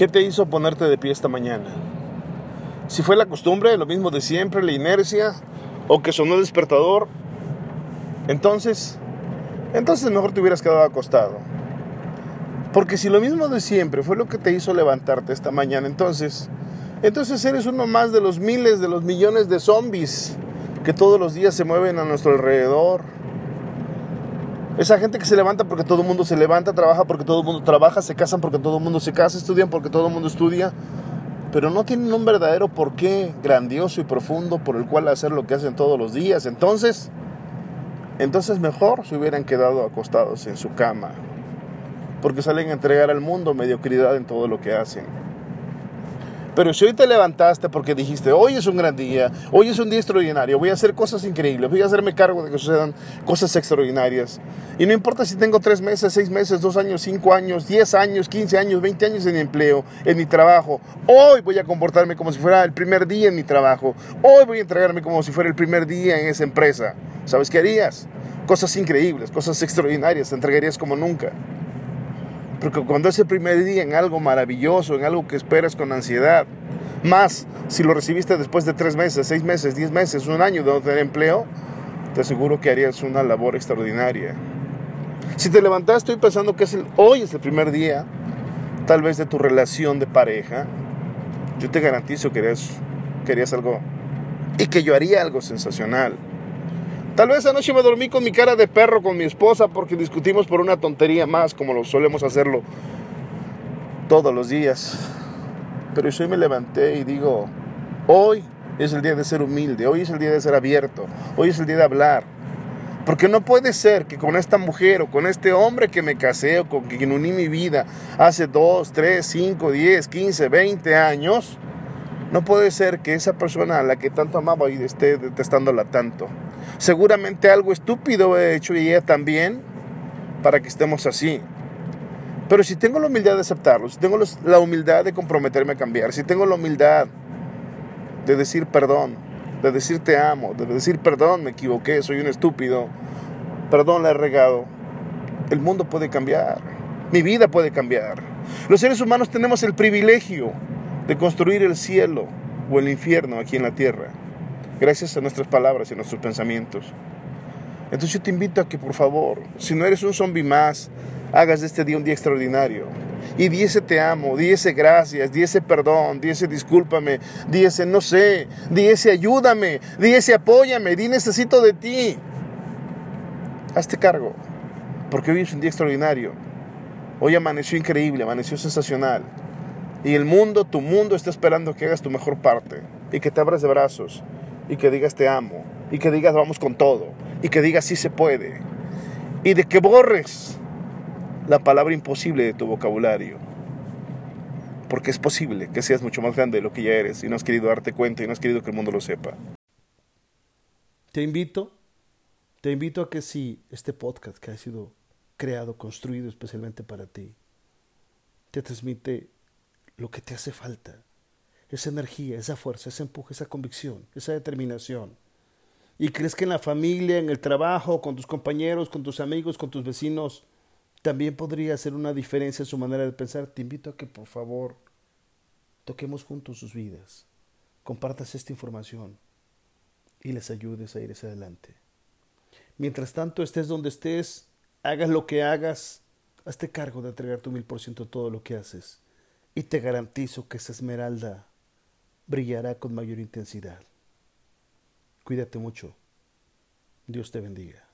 ¿Qué te hizo ponerte de pie esta mañana? Si fue la costumbre, lo mismo de siempre, la inercia, o que sonó el despertador, entonces, entonces mejor te hubieras quedado acostado. Porque si lo mismo de siempre fue lo que te hizo levantarte esta mañana, entonces, entonces eres uno más de los miles, de los millones de zombies que todos los días se mueven a nuestro alrededor esa gente que se levanta porque todo el mundo se levanta, trabaja porque todo el mundo trabaja, se casan porque todo el mundo se casa, estudian porque todo el mundo estudia, pero no tienen un verdadero porqué grandioso y profundo por el cual hacer lo que hacen todos los días. Entonces, entonces mejor se hubieran quedado acostados en su cama, porque salen a entregar al mundo mediocridad en todo lo que hacen. Pero si hoy te levantaste porque dijiste, hoy es un gran día, hoy es un día extraordinario, voy a hacer cosas increíbles, voy a hacerme cargo de que sucedan cosas extraordinarias. Y no importa si tengo tres meses, seis meses, dos años, cinco años, diez años, quince años, veinte años en empleo, en mi trabajo. Hoy voy a comportarme como si fuera el primer día en mi trabajo. Hoy voy a entregarme como si fuera el primer día en esa empresa. ¿Sabes qué harías? Cosas increíbles, cosas extraordinarias, te entregarías como nunca. Porque cuando es el primer día en algo maravilloso, en algo que esperas con ansiedad, más si lo recibiste después de tres meses, seis meses, diez meses, un año de no tener empleo, te aseguro que harías una labor extraordinaria. Si te levantaste hoy pensando que es el, hoy es el primer día, tal vez de tu relación de pareja, yo te garantizo que harías, que harías algo y que yo haría algo sensacional. Tal vez anoche me dormí con mi cara de perro con mi esposa porque discutimos por una tontería más, como lo solemos hacerlo todos los días. Pero hoy me levanté y digo, hoy es el día de ser humilde, hoy es el día de ser abierto, hoy es el día de hablar. Porque no puede ser que con esta mujer o con este hombre que me casé o con quien uní mi vida hace 2, 3, 5, 10, 15, 20 años, no puede ser que esa persona a la que tanto amaba hoy esté detestándola tanto. Seguramente algo estúpido he hecho y ella también para que estemos así. Pero si tengo la humildad de aceptarlo, si tengo la humildad de comprometerme a cambiar, si tengo la humildad de decir perdón, de decir te amo, de decir perdón, me equivoqué, soy un estúpido, perdón, la he regado, el mundo puede cambiar, mi vida puede cambiar. Los seres humanos tenemos el privilegio de construir el cielo o el infierno aquí en la tierra gracias a nuestras palabras y a nuestros pensamientos. Entonces yo te invito a que por favor, si no eres un zombie más, hagas de este día un día extraordinario. Y di ese te amo, di ese gracias, di ese perdón, di ese discúlpame, di ese no sé, di ese ayúdame, di ese apóyame, di necesito de ti. Hazte cargo, porque hoy es un día extraordinario. Hoy amaneció increíble, amaneció sensacional. Y el mundo, tu mundo está esperando que hagas tu mejor parte y que te abras de brazos y que digas te amo y que digas vamos con todo y que digas sí se puede y de que borres la palabra imposible de tu vocabulario. Porque es posible que seas mucho más grande de lo que ya eres y no has querido darte cuenta y no has querido que el mundo lo sepa. Te invito, te invito a que si este podcast que ha sido creado, construido especialmente para ti, te transmite lo que te hace falta, esa energía, esa fuerza, ese empuje, esa convicción, esa determinación. Y crees que en la familia, en el trabajo, con tus compañeros, con tus amigos, con tus vecinos, también podría hacer una diferencia en su manera de pensar. Te invito a que por favor toquemos juntos sus vidas, compartas esta información y les ayudes a ir hacia adelante. Mientras tanto, estés donde estés, hagas lo que hagas, hazte cargo de entregar tu mil por ciento todo lo que haces. Y te garantizo que esa esmeralda brillará con mayor intensidad. Cuídate mucho. Dios te bendiga.